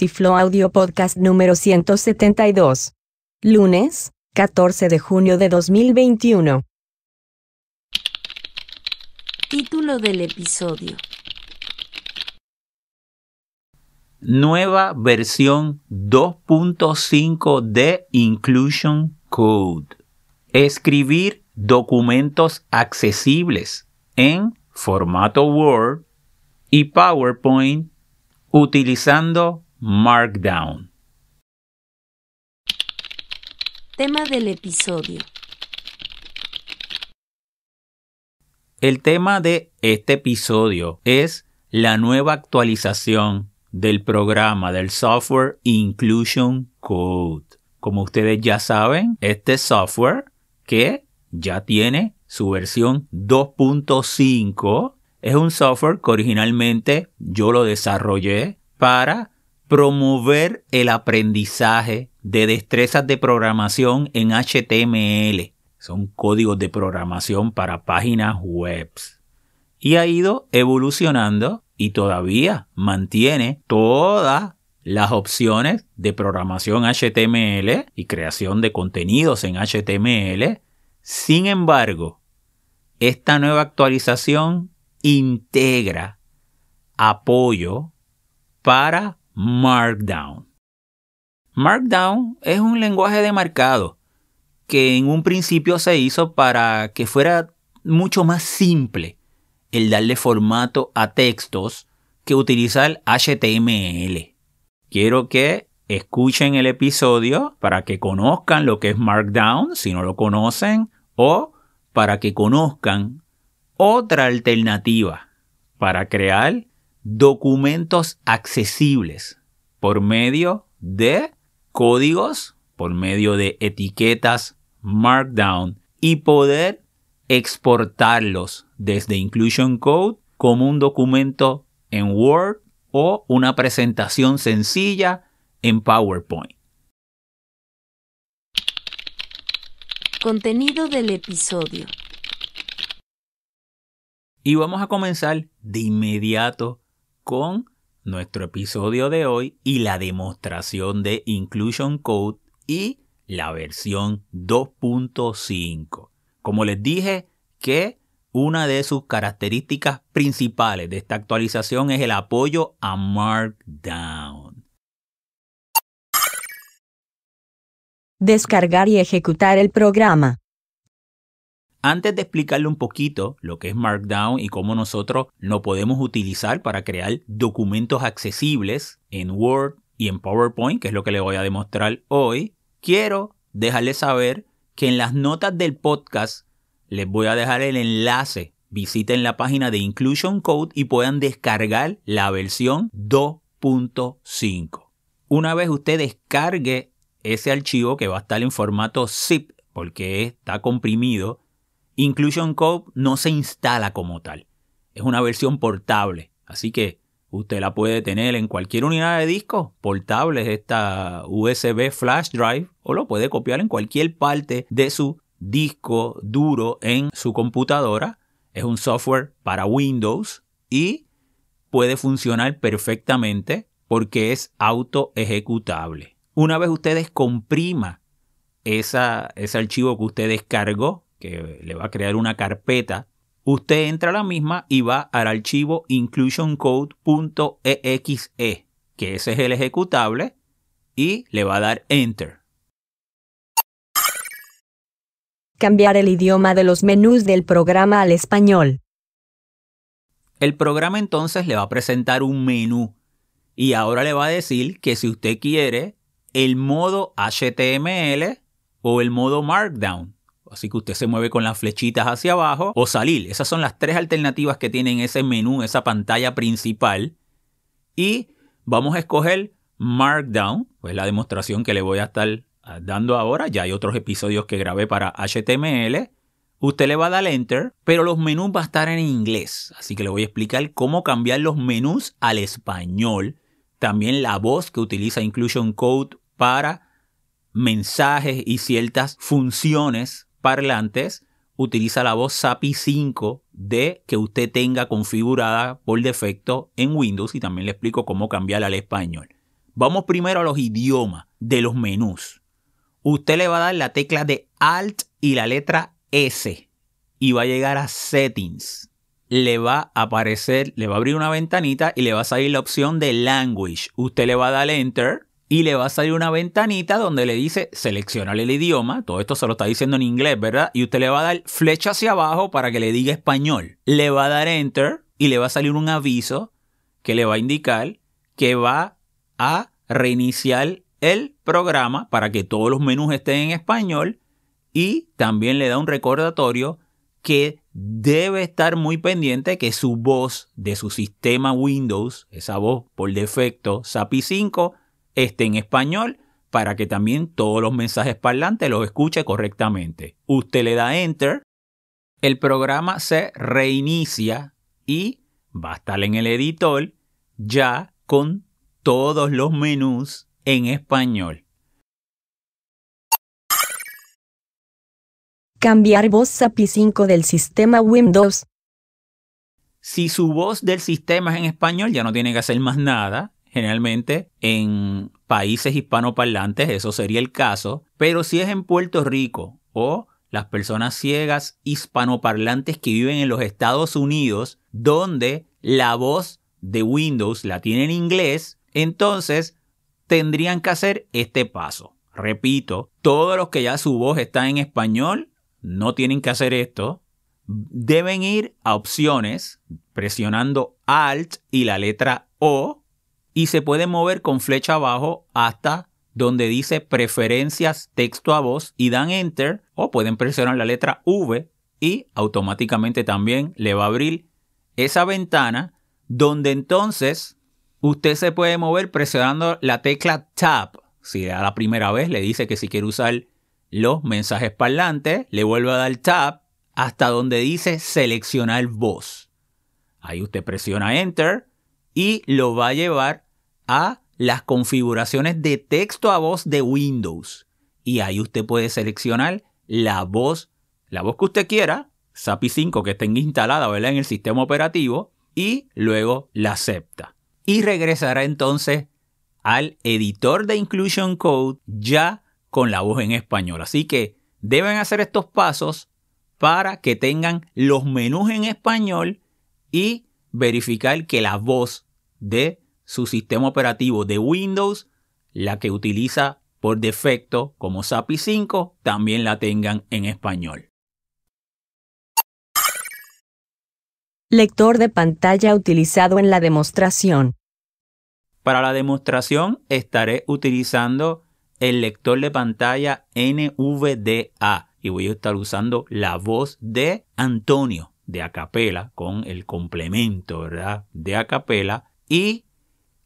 Tiflo Audio Podcast número 172. Lunes, 14 de junio de 2021. Título del episodio. Nueva versión 2.5 de Inclusion Code. Escribir documentos accesibles en formato Word y PowerPoint utilizando Markdown. Tema del episodio. El tema de este episodio es la nueva actualización del programa del software Inclusion Code. Como ustedes ya saben, este software que ya tiene su versión 2.5 es un software que originalmente yo lo desarrollé para promover el aprendizaje de destrezas de programación en HTML. Son códigos de programación para páginas web. Y ha ido evolucionando y todavía mantiene todas las opciones de programación HTML y creación de contenidos en HTML. Sin embargo, esta nueva actualización integra apoyo para Markdown. Markdown es un lenguaje de marcado que en un principio se hizo para que fuera mucho más simple el darle formato a textos que utilizar HTML. Quiero que escuchen el episodio para que conozcan lo que es Markdown, si no lo conocen, o para que conozcan otra alternativa para crear documentos accesibles por medio de códigos, por medio de etiquetas Markdown y poder exportarlos desde Inclusion Code como un documento en Word o una presentación sencilla en PowerPoint. Contenido del episodio. Y vamos a comenzar de inmediato con nuestro episodio de hoy y la demostración de Inclusion Code y la versión 2.5. Como les dije que una de sus características principales de esta actualización es el apoyo a Markdown. Descargar y ejecutar el programa. Antes de explicarle un poquito lo que es Markdown y cómo nosotros lo podemos utilizar para crear documentos accesibles en Word y en PowerPoint, que es lo que le voy a demostrar hoy, quiero dejarles saber que en las notas del podcast les voy a dejar el enlace. Visiten la página de Inclusion Code y puedan descargar la versión 2.5. Una vez usted descargue ese archivo que va a estar en formato zip porque está comprimido, Inclusion Code no se instala como tal. Es una versión portable, así que usted la puede tener en cualquier unidad de disco portable, esta USB flash drive, o lo puede copiar en cualquier parte de su disco duro en su computadora. Es un software para Windows y puede funcionar perfectamente porque es auto ejecutable. Una vez ustedes comprima ese archivo que usted descargó, que le va a crear una carpeta, usted entra a la misma y va al archivo inclusioncode.exe, que ese es el ejecutable, y le va a dar Enter. Cambiar el idioma de los menús del programa al español. El programa entonces le va a presentar un menú y ahora le va a decir que si usted quiere el modo HTML o el modo Markdown. Así que usted se mueve con las flechitas hacia abajo o salir. Esas son las tres alternativas que tiene ese menú, esa pantalla principal. Y vamos a escoger Markdown, pues la demostración que le voy a estar ah, dando ahora. Ya hay otros episodios que grabé para HTML. Usted le va a dar Enter, pero los menús van a estar en inglés. Así que le voy a explicar cómo cambiar los menús al español. También la voz que utiliza Inclusion Code para mensajes y ciertas funciones parlantes. Utiliza la voz SAPI 5 de que usted tenga configurada por defecto en Windows y también le explico cómo cambiarla al español. Vamos primero a los idiomas de los menús. Usted le va a dar la tecla de Alt y la letra S y va a llegar a Settings. Le va a aparecer, le va a abrir una ventanita y le va a salir la opción de Language. Usted le va a dar Enter y le va a salir una ventanita donde le dice seleccionar el idioma. Todo esto se lo está diciendo en inglés, ¿verdad? Y usted le va a dar flecha hacia abajo para que le diga español. Le va a dar Enter y le va a salir un aviso que le va a indicar que va a reiniciar el programa para que todos los menús estén en español y también le da un recordatorio que debe estar muy pendiente que su voz de su sistema Windows, esa voz por defecto SAPI 5, esté en español para que también todos los mensajes parlantes los escuche correctamente. Usted le da Enter, el programa se reinicia y va a estar en el editor ya con todos los menús en español. Cambiar voz API 5 del sistema Windows. Si su voz del sistema es en español, ya no tiene que hacer más nada. Generalmente en países hispanoparlantes eso sería el caso, pero si es en Puerto Rico o las personas ciegas hispanoparlantes que viven en los Estados Unidos, donde la voz de Windows la tiene en inglés, entonces tendrían que hacer este paso. Repito, todos los que ya su voz está en español no tienen que hacer esto, deben ir a opciones presionando Alt y la letra O y se pueden mover con flecha abajo hasta donde dice preferencias texto a voz y dan enter o pueden presionar la letra V y automáticamente también le va a abrir esa ventana donde entonces usted se puede mover presionando la tecla Tab. Si a la primera vez le dice que si quiere usar los mensajes parlantes, le vuelve a dar tab hasta donde dice seleccionar voz. Ahí usted presiona enter y lo va a llevar a las configuraciones de texto a voz de Windows. Y ahí usted puede seleccionar la voz, la voz que usted quiera, SAPI 5 que tenga instalada en el sistema operativo y luego la acepta. Y regresará entonces al editor de Inclusion Code ya con la voz en español. Así que deben hacer estos pasos para que tengan los menús en español y verificar que la voz de su sistema operativo de Windows, la que utiliza por defecto como SAPI 5, también la tengan en español. Lector de pantalla utilizado en la demostración. Para la demostración estaré utilizando el lector de pantalla NVDA y voy a estar usando la voz de Antonio de Acapela con el complemento, ¿verdad? De Acapela y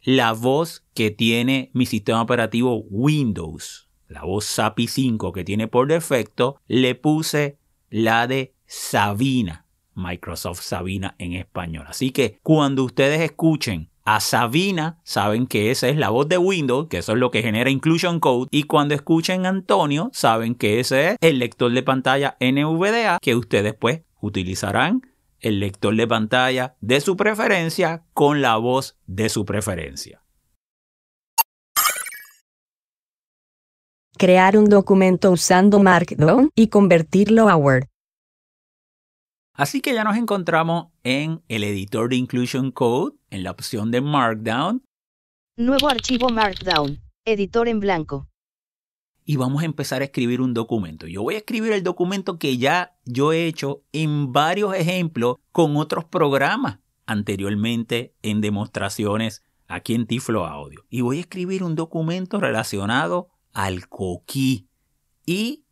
la voz que tiene mi sistema operativo Windows, la voz SAPI 5 que tiene por defecto, le puse la de Sabina, Microsoft Sabina en español. Así que cuando ustedes escuchen a Sabina, saben que esa es la voz de Windows, que eso es lo que genera Inclusion Code, y cuando escuchen Antonio, saben que ese es el lector de pantalla NVDA, que ustedes pues utilizarán el lector de pantalla de su preferencia con la voz de su preferencia. Crear un documento usando Markdown y convertirlo a Word. Así que ya nos encontramos en el editor de Inclusion Code, en la opción de Markdown. Nuevo archivo Markdown, editor en blanco. Y vamos a empezar a escribir un documento. Yo voy a escribir el documento que ya yo he hecho en varios ejemplos con otros programas anteriormente en demostraciones aquí en Tiflo Audio. Y voy a escribir un documento relacionado al coquí. Y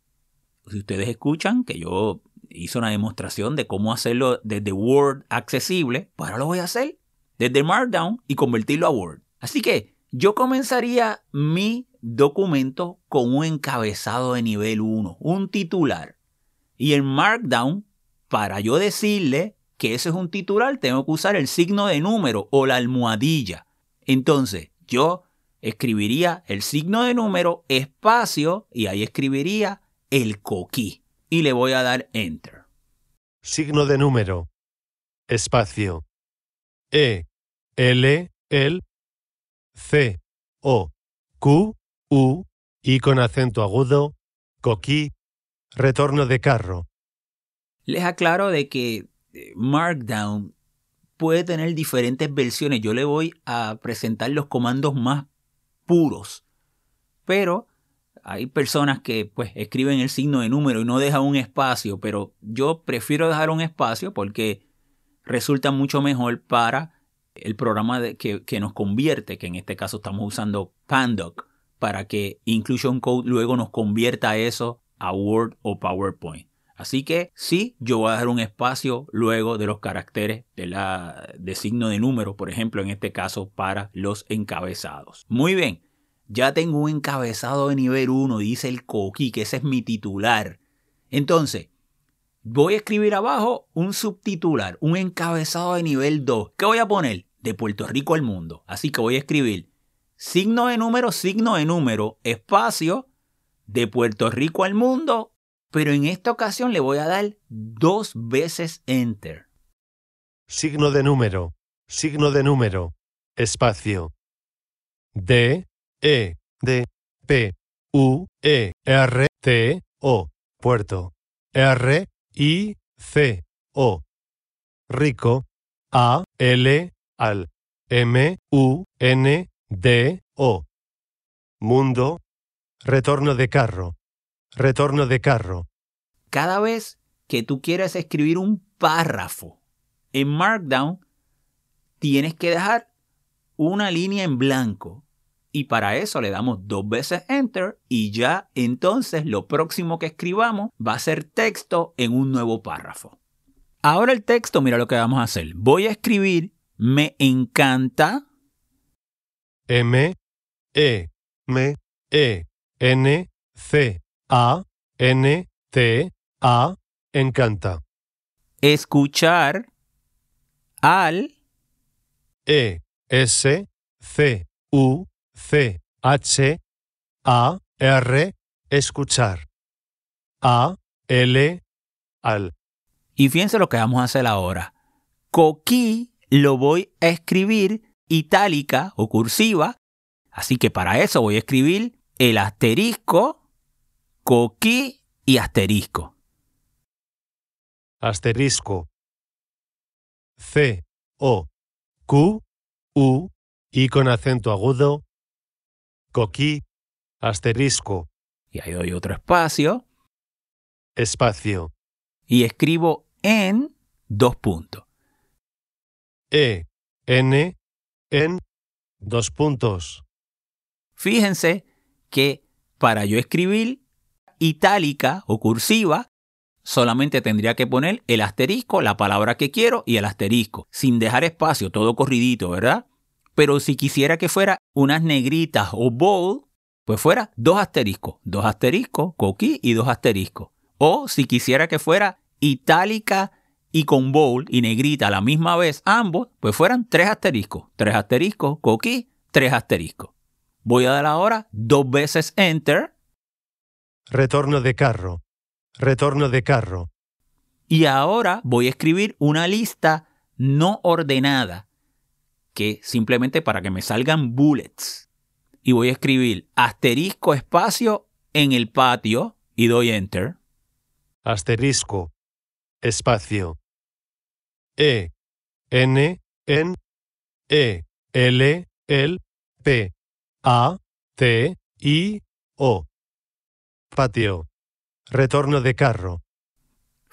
si ustedes escuchan que yo hice una demostración de cómo hacerlo desde Word accesible, pues ahora lo voy a hacer desde Markdown y convertirlo a Word. Así que Yo comenzaría mi documento con un encabezado de nivel 1, un titular. Y en Markdown, para yo decirle que ese es un titular, tengo que usar el signo de número o la almohadilla. Entonces, yo escribiría el signo de número, espacio, y ahí escribiría el coquí. Y le voy a dar enter. signo de número, espacio, E, L, L, C, O, Q, U, y con acento agudo, coquí, retorno de carro, Les aclaro de que eh, Markdown puede tener diferentes versiones. Yo le voy a presentar los comandos más puros. Pero hay personas que pues escriben el signo de número y no dejan un espacio, pero yo prefiero dejar un espacio porque resulta mucho mejor para el programa que, que nos convierte, que en este caso estamos usando Pandoc, para que Inclusion Code luego nos convierta eso a Word o PowerPoint. Así que sí, yo voy a dejar un espacio luego de los caracteres de, la, de signo de número, por ejemplo, en este caso para los encabezados. Muy bien, ya tengo un encabezado de nivel 1, dice el coquí, que ese es mi titular. Entonces, voy a escribir abajo un subtitular, un encabezado de nivel 2. ¿Qué voy a poner? De Puerto Rico al mundo. Así que voy a escribir signo de número, signo de número, espacio, de Puerto Rico al mundo, pero en esta ocasión le voy a dar dos veces enter. signo de número, signo de número, espacio, D, E, D, P, U, E, R, T, O, puerto, R, I, C, O, rico, A, L, al, M, U, N, D, O, mundo, retorno de carro, retorno de carro, Cada vez que tú quieras escribir un párrafo en Markdown, tienes que dejar una línea en blanco. Y para eso le damos dos veces enter y ya entonces lo próximo que escribamos va a ser texto en un nuevo párrafo. Ahora el texto, mira lo que vamos a hacer. Voy a escribir me encanta M, E, M, E, N, C, A, N, T, A, encanta. escuchar al E, S, C, U, C, H, A, R, escuchar. A, L, al. Y fíjense lo que vamos a hacer ahora. Coquí lo voy a escribir itálica o cursiva. Así que para eso voy a escribir el asterisco, coquí y asterisco. asterisco. C, O, Q, U, y con acento agudo, coquí, asterisco, Y ahí doy otro espacio espacio, y escribo en dos puntos. E, N, en, dos puntos, Fíjense que para yo escribir itálica o cursiva, solamente tendría que poner el asterisco, la palabra que quiero y el asterisco, sin dejar espacio, todo corridito, ¿verdad? Pero si quisiera que fuera unas negritas o bold, pues fuera dos asteriscos, dos asteriscos, coquí y dos asteriscos. O si quisiera que fuera itálica y con bold y negrita a la misma vez ambos, pues fueran tres asteriscos, tres asteriscos, coquí, tres asteriscos. Voy a dar ahora dos veces enter retorno de carro, retorno de carro, y ahora voy a escribir una lista no ordenada que simplemente para que me salgan bullets. Y voy a escribir asterisco espacio en el patio y doy enter. asterisco, espacio, E, N, en, E, L, L, P, A, T, I, O. Patio. Retorno de carro.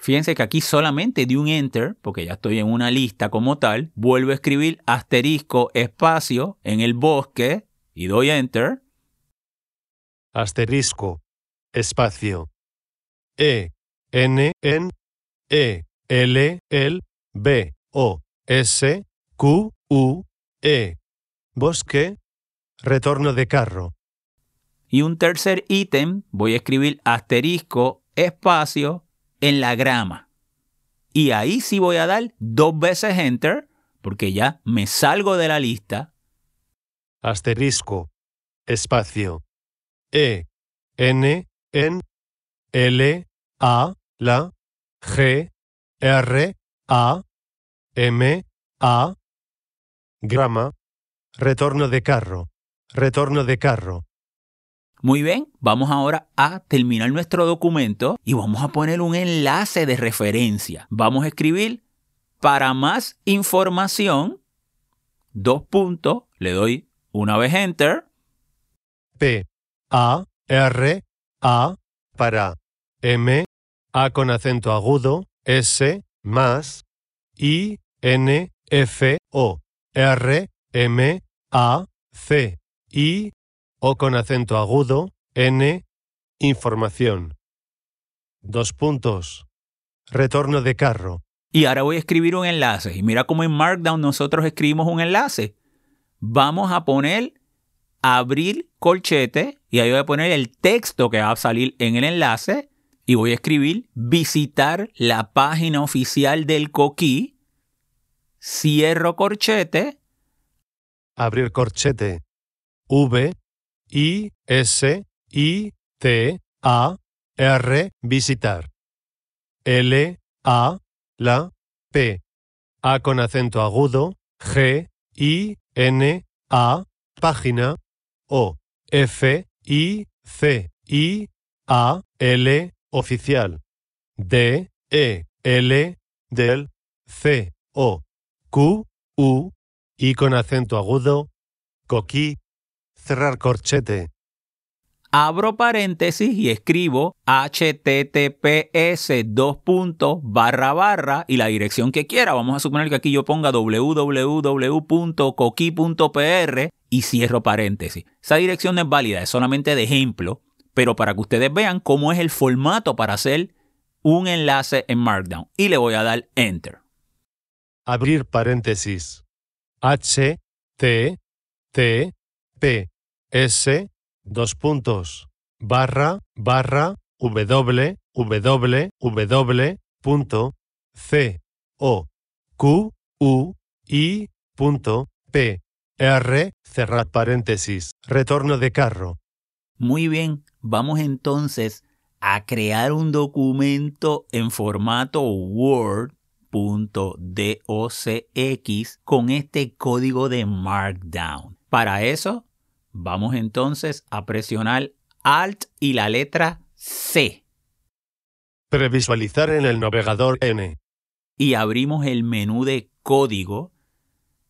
Fíjense que aquí solamente di un enter, porque ya estoy en una lista como tal. Vuelvo a escribir asterisco espacio en el bosque y doy enter. Asterisco. Espacio. E, N, en, E, L, L, B, O, S, Q, U, E. Bosque. Retorno de carro. Y un tercer ítem, voy a escribir asterisco, espacio, en la grama. Y ahí sí voy a dar dos veces enter, porque ya me salgo de la lista. Asterisco. Espacio. E. N. N. L. A. La. G. R. A. M. A. Grama. Retorno de carro. Retorno de carro. Muy bien, vamos ahora a terminar nuestro documento y vamos a poner un enlace de referencia. Vamos a escribir para más información, dos puntos, le doy una vez enter, P. A. R. A. Para. M. A con acento agudo. S. Más. I. N. F. O. R. M. A. C. I. O con acento agudo. N. Información. Dos puntos. Retorno de carro. Y ahora voy a escribir un enlace. Y mira cómo en Markdown nosotros escribimos un enlace. Vamos a poner abrir colchete y ahí voy a poner el texto que va a salir en el enlace y voy a escribir visitar la página oficial del coquí. Cierro corchete Abrir corchete. V. I. S. I. T. A. R. Visitar. L. A. La. P. A con acento agudo. G. I. N. A. Página. O. F. I. C. I. A. L. Oficial. D. E. L. Del. C. O. Q. U. I con acento agudo. Coquí. Cerrar corchete. abro paréntesis y escribo https dos puntos barra barra y la dirección que quiera. Vamos a suponer que aquí yo ponga www.coqui.pr y cierro paréntesis. Esa dirección no es válida, es solamente de ejemplo, pero para que ustedes vean cómo es el formato para hacer un enlace en Markdown. Y le voy a dar Enter. Abrir paréntesis. H. T. T. P. S. Dos puntos. Barra. Barra. W. W. W. Punto. C. O. Q. U. I. Punto. P. R. Cerrar paréntesis. Retorno de carro. Muy bien, vamos entonces a crear un documento en formato Word.docx con este código de Markdown. Para eso, vamos entonces a presionar Alt y la letra C Previsualizar en el navegador N. y abrimos el menú de código.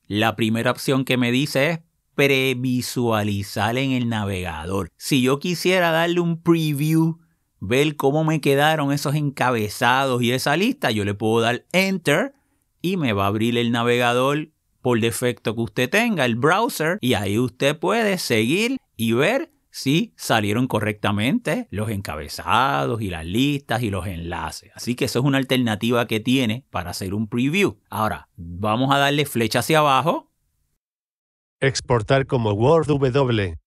La primera opción que me dice es previsualizar en el navegador. Si yo quisiera darle un preview, ver cómo me quedaron esos encabezados y esa lista, yo le puedo dar enter y me va a abrir el navegador por defecto que usted tenga, el browser, y ahí usted puede seguir y ver si salieron correctamente los encabezados y las listas y los enlaces. Así que eso es una alternativa que tiene para hacer un preview. Ahora, vamos a darle flecha hacia abajo Exportar como Word W.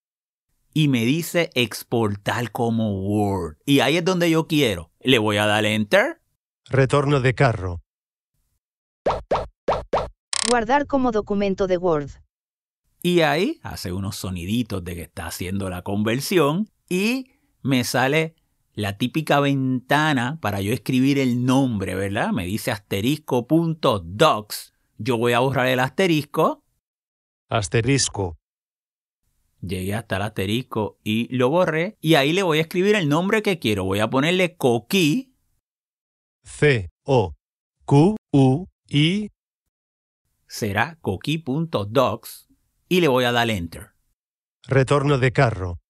y me dice exportar como Word. Y ahí es donde yo quiero. Le voy a dar enter. Retorno de carro. Guardar como documento de Word. Y ahí hace unos soniditos de que está haciendo la conversión y me sale la típica ventana para yo escribir el nombre, ¿verdad? Me dice asterisco.docs. Yo voy a borrar el asterisco. Asterisco. Llegué hasta el asterisco y lo borré. Y ahí le voy a escribir el nombre que quiero. Voy a ponerle coquí. C. Será coquí.docs. Y le voy a dar enter. Retorno de carro.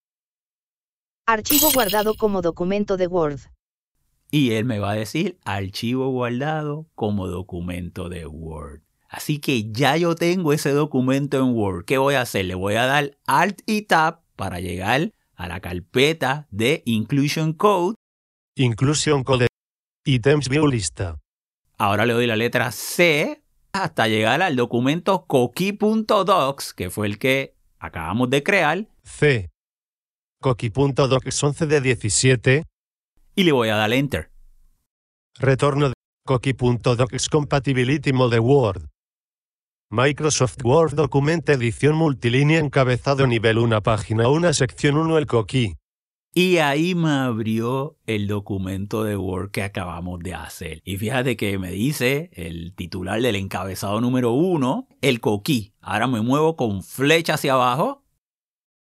Archivo guardado como documento de Word. y él me va a decir archivo guardado como documento de Word. Así que ya yo tengo ese documento en Word. ¿Qué voy a hacer? Le voy a dar Alt y Tab para llegar a la carpeta de Inclusion Code. Inclusión code. Items view lista. Ahora le doy la letra C hasta llegar al documento coqui.docs, que fue el que acabamos de crear C. Coqui.docs 11 de 17. y le voy a dar enter. Retorno de Coqui.docs Compatibility Mode Word. Microsoft Word Document Edición Multilínea Encabezado Nivel 1 Página 1 Sección 1 El Coqui. Y ahí me abrió el documento de Word que acabamos de hacer. Y fíjate que me dice el titular del encabezado número 1, el coquí. Ahora me muevo con flecha hacia abajo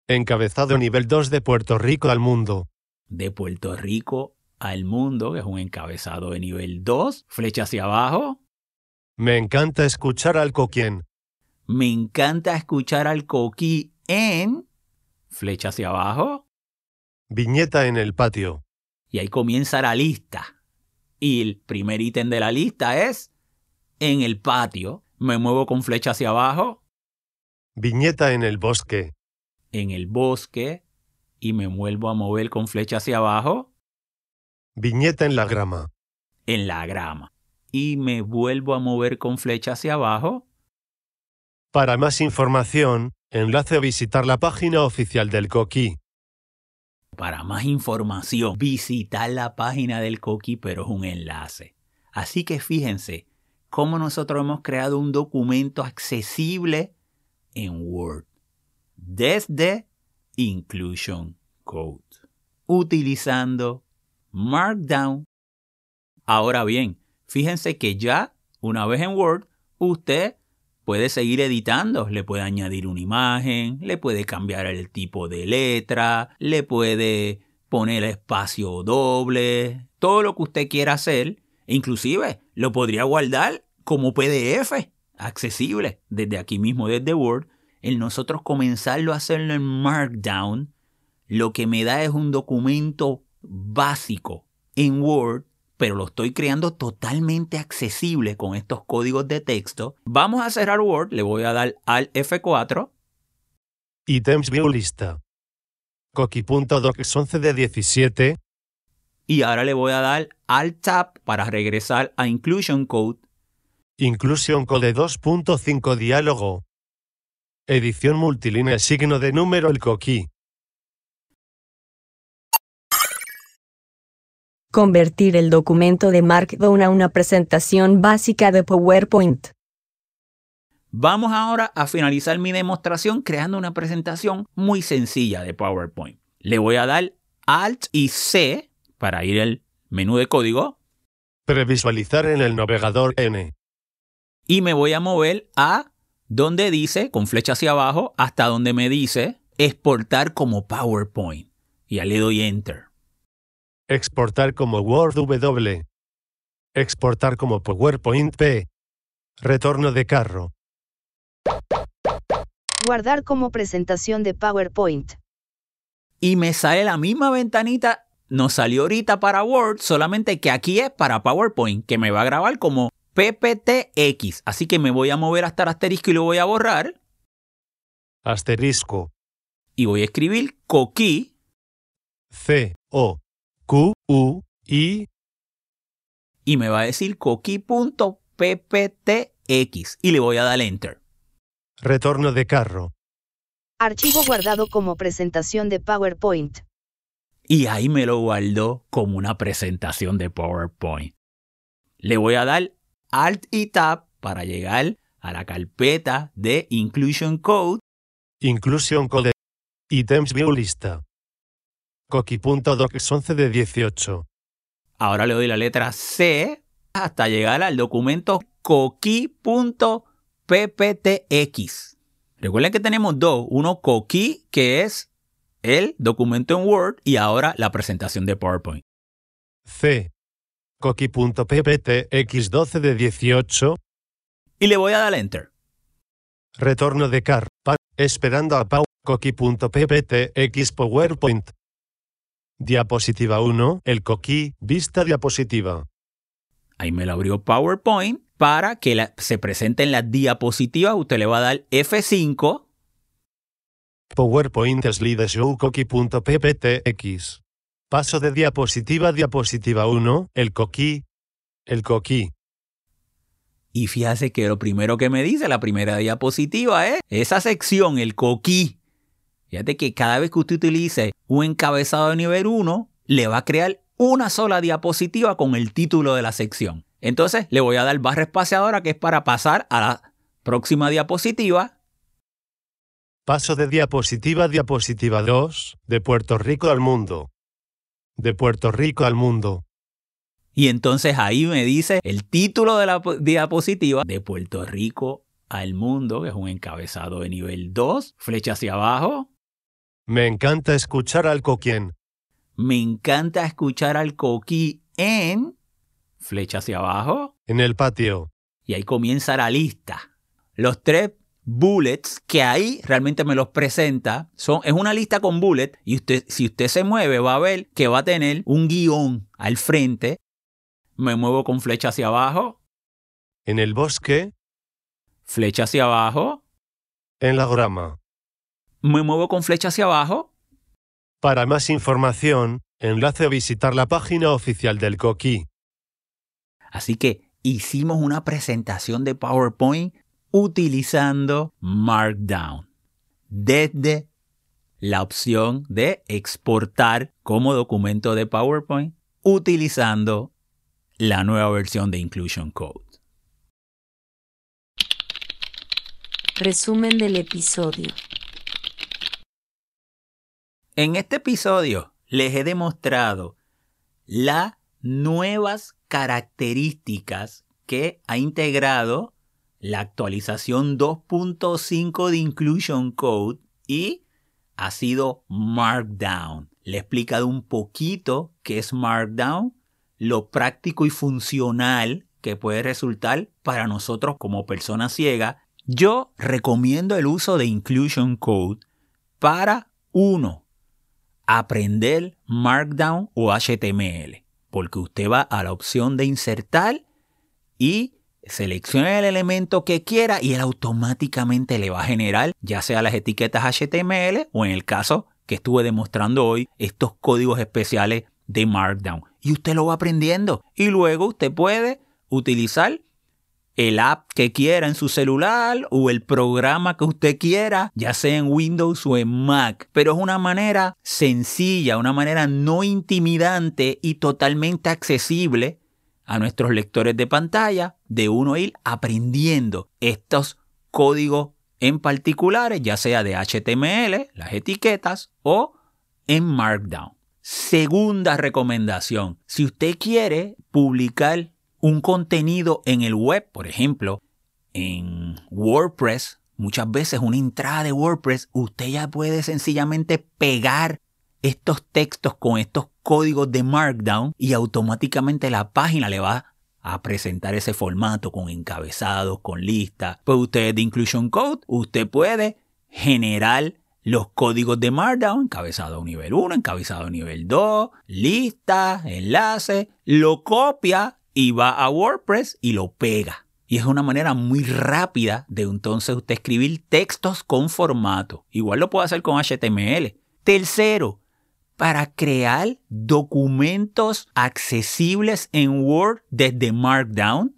Encabezado Nivel 2 de Puerto Rico al Mundo. de Puerto Rico al mundo, que es un encabezado de nivel 2, flecha hacia abajo. Me encanta escuchar al coquien. Me encanta escuchar al coquí en flecha hacia abajo. Viñeta en el patio. Y ahí comienza la lista. Y el primer ítem de la lista es en el patio. Me muevo con flecha hacia abajo, Viñeta en el bosque. en el bosque, y me vuelvo a mover con flecha hacia abajo, Viñeta en la grama. en la grama. Y me vuelvo a mover con flecha hacia abajo, Para más información, enlace a visitar la página oficial del coquí. Para más información, visitar la página del Coqui, pero es un enlace. Así que fíjense cómo nosotros hemos creado un documento accesible en Word desde Inclusion Code, utilizando Markdown. Ahora bien, fíjense que ya una vez en Word, usted puede seguir editando, le puede añadir una imagen, le puede cambiar el tipo de letra, le puede poner espacio doble, todo lo que usted quiera hacer, inclusive lo podría guardar como PDF, accesible desde aquí mismo, desde Word, el nosotros comenzarlo a hacerlo en Markdown, lo que me da es un documento básico en Word pero lo estoy creando totalmente accesible con estos códigos de texto. Vamos a cerrar Word, le voy a dar al F4 Items View Lista. Coqui.docs 11 de 17. y ahora le voy a dar Alt Tab para regresar a Inclusion Code Inclusion Code 2.5 Diálogo. Edición multilínea signo de número el coquí. Convertir el documento de Markdown a una presentación básica de PowerPoint. Vamos ahora a finalizar mi demostración creando una presentación muy sencilla de PowerPoint. Le voy a dar Alt y C para ir al menú de código Previsualizar en el navegador N. y me voy a mover a donde dice, con flecha hacia abajo, hasta donde me dice exportar como PowerPoint. Y ya le doy Enter. Exportar como Word W. Exportar como PowerPoint P. Retorno de carro. Guardar como presentación de PowerPoint. y me sale la misma ventanita. Nos salió ahorita para Word, solamente que aquí es para PowerPoint, que me va a grabar como PPTX. Así que me voy a mover hasta el asterisco y lo voy a borrar. Asterisco. Y voy a escribir coquí C. O. U. I. y me va a decir coquí.pptx. Y le voy a dar Enter. Retorno de carro. Archivo guardado como presentación de PowerPoint. Y ahí me lo guardó como una presentación de PowerPoint. Le voy a dar Alt y Tab para llegar a la carpeta de Inclusion Code Inclusion Code. Items View Lista. Coqui.docs 11 de 18. Ahora le doy la letra C hasta llegar al documento coqui.pptx. Recuerden que tenemos dos. Uno coqui, que es el documento en Word, y ahora la presentación de PowerPoint. C. Coqui.pptx 12 de 18. Y le voy a dar Enter. Retorno de carro. Pa- esperando a Pau. Coqui.pptx PowerPoint. Diapositiva 1. El coquí. Vista diapositiva. Ahí me lo abrió PowerPoint para que la- se presenten las diapositivas. Usted le va a dar F5 PowerPoint Slideshow Coqui.pptx. Paso de diapositiva a diapositiva 1. El coquí. El coquí. y fíjese que lo primero que me dice la primera diapositiva es esa sección, el coquí. Fíjate que cada vez que usted utilice un encabezado de nivel 1, le va a crear una sola diapositiva con el título de la sección. Entonces le voy a dar barra espaciadora que es para pasar a la próxima diapositiva. Paso de diapositiva a diapositiva 2, de Puerto Rico al mundo. De Puerto Rico al mundo. Y entonces ahí me dice el título de la po- diapositiva de Puerto Rico al mundo, que es un encabezado de nivel 2, flecha hacia abajo. Me encanta escuchar al coquien. Me encanta escuchar al coquí en flecha hacia abajo. En el patio. Y ahí comienza la lista. Los tres bullets que ahí realmente me los presenta son es una lista con bullets y usted si usted se mueve va a ver que va a tener un guion al frente. Me muevo con flecha hacia abajo, En el bosque. flecha hacia abajo, En la grama. Me muevo con flecha hacia abajo. Para más información, enlace a visitar la página oficial del coquí. Así que hicimos una presentación de PowerPoint utilizando Markdown desde la opción de exportar como documento de PowerPoint utilizando la nueva versión de Inclusion Code. Resumen del episodio. En este episodio les he demostrado las nuevas características que ha integrado la actualización 2.5 de Inclusion Code y ha sido Markdown. Le he explicado un poquito qué es Markdown, lo práctico y funcional que puede resultar para nosotros como personas ciegas. Yo recomiendo el uso de Inclusion Code para uno, aprender Markdown o HTML, porque usted va a la opción de insertar y selecciona el elemento que quiera y él automáticamente le va a generar ya sea las etiquetas HTML o en el caso que estuve demostrando hoy estos códigos especiales de Markdown. Y usted lo va aprendiendo y luego usted puede utilizar el app que quiera en su celular o el programa que usted quiera, ya sea en Windows o en Mac. Pero es una manera sencilla, una manera no intimidante y totalmente accesible a nuestros lectores de pantalla de uno ir aprendiendo estos códigos en particulares, ya sea de HTML, las etiquetas, o en Markdown. Segunda recomendación, si usted quiere publicar un contenido en el web, por ejemplo, en WordPress, muchas veces una entrada de WordPress, usted ya puede sencillamente pegar estos textos con estos códigos de Markdown y automáticamente la página le va a presentar ese formato con encabezados, con listas. Pues usted de Inclusion Code, usted puede generar los códigos de Markdown, encabezado nivel 1, encabezado nivel 2, lista, enlace, lo copia y va a WordPress y lo pega. Y es una manera muy rápida de entonces usted escribir textos con formato. Igual lo puede hacer con HTML. Tercero, para crear documentos accesibles en Word desde Markdown.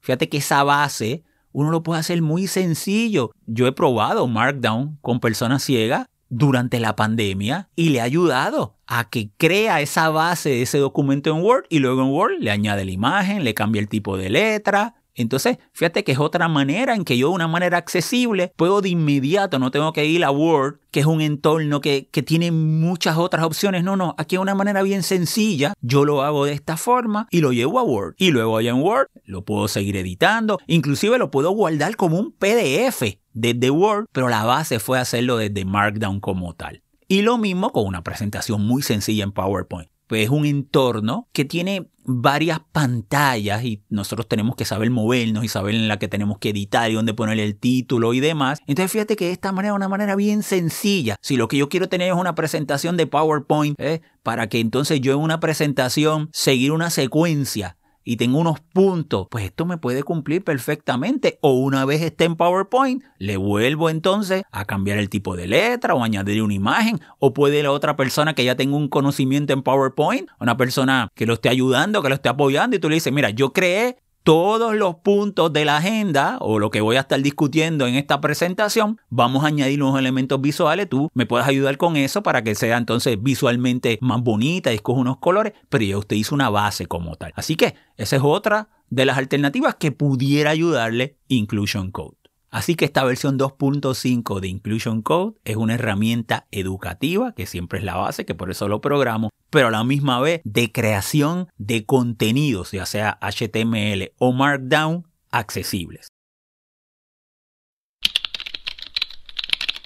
Fíjate que esa base uno lo puede hacer muy sencillo. Yo he probado Markdown con personas ciegas durante la pandemia y le ha ayudado a que crea esa base de ese documento en Word y luego en Word le añade la imagen, le cambia el tipo de letra. Entonces, fíjate que es otra manera en que yo de una manera accesible puedo de inmediato, no tengo que ir a Word, que es un entorno que, que tiene muchas otras opciones. No, no, aquí de una manera bien sencilla, yo lo hago de esta forma y lo llevo a Word. Y luego allá en Word lo puedo seguir editando, inclusive lo puedo guardar como un PDF desde Word, pero la base fue hacerlo desde Markdown como tal. Y lo mismo con una presentación muy sencilla en PowerPoint. Pues es un entorno que tiene varias pantallas y nosotros tenemos que saber movernos y saber en la que tenemos que editar y dónde poner el título y demás. Entonces fíjate que de esta manera es una manera bien sencilla. Si lo que yo quiero tener es una presentación de PowerPoint, ¿eh? para que entonces yo en una presentación seguir una secuencia y tengo unos puntos, pues esto me puede cumplir perfectamente. O una vez esté en PowerPoint, le vuelvo entonces a cambiar el tipo de letra o añadir una imagen. O puede la otra persona que ya tenga un conocimiento en PowerPoint, una persona que lo esté ayudando, que lo esté apoyando, y tú le dices, mira, yo creé todos los puntos de la agenda o lo que voy a estar discutiendo en esta presentación, vamos a añadir unos elementos visuales. Tú me puedes ayudar con eso para que sea entonces visualmente más bonita escoge unos colores, pero ya usted hizo una base como tal. Así que esa es otra de las alternativas que pudiera ayudarle Inclusion Code. Así que esta versión 2.5 de Inclusion Code es una herramienta educativa, que siempre es la base, que por eso lo programo, pero a la misma vez de creación de contenidos, ya sea HTML o Markdown, accesibles.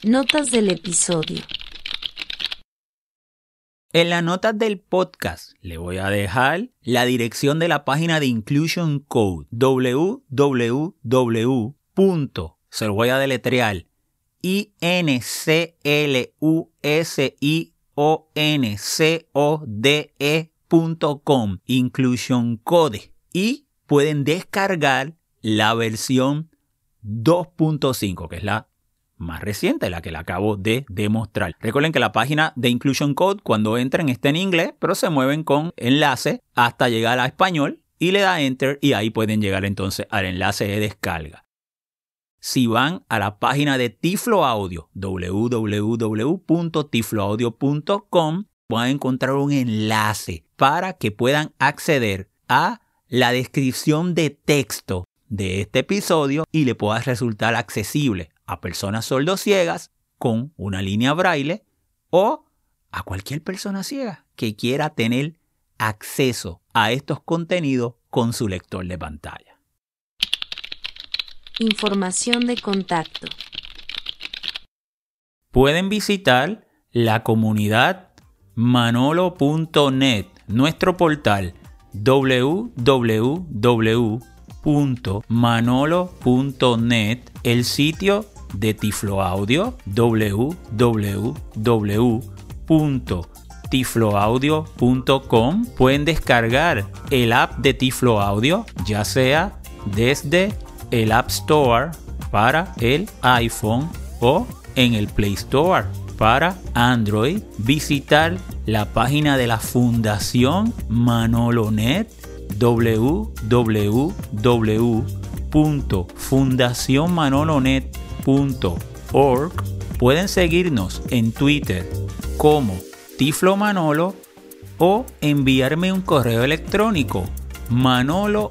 Notas del episodio. En las notas del podcast le voy a dejar la dirección de la página de Inclusion Code www se lo voy a deletrear, I-N-C-L-U-S-I-O-N-C-O-D-E.com, Inclusion Code. Y pueden descargar la versión 2.5, que es la más reciente, la que le acabo de demostrar. Recuerden que la página de Inclusion Code cuando entren está en inglés, pero se mueven con enlace hasta llegar a español y le da enter y ahí pueden llegar entonces al enlace de descarga si van a la página de Tiflo Audio, www.tifloaudio.com, van a encontrar un enlace para que puedan acceder a la descripción de texto de este episodio y le pueda resultar accesible a personas sordociegas con una línea braille o a cualquier persona ciega que quiera tener acceso a estos contenidos con su lector de pantalla. Información de contacto. Pueden visitar la comunidad manolo.net, nuestro portal www.manolo.net, el sitio de Tiflo Audio www.tifloaudio.com. Pueden descargar el app de Tiflo Audio, ya sea desde el App Store para el iPhone o en el Play Store para Android, visitar la página de la Fundación Manolonet www.fundacionmanolonet.org. Pueden seguirnos en Twitter como Tiflo Manolo o enviarme un correo electrónico manolo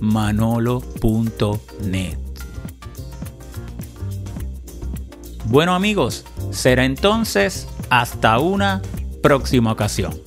manolo.net. Bueno amigos, será entonces hasta una próxima ocasión.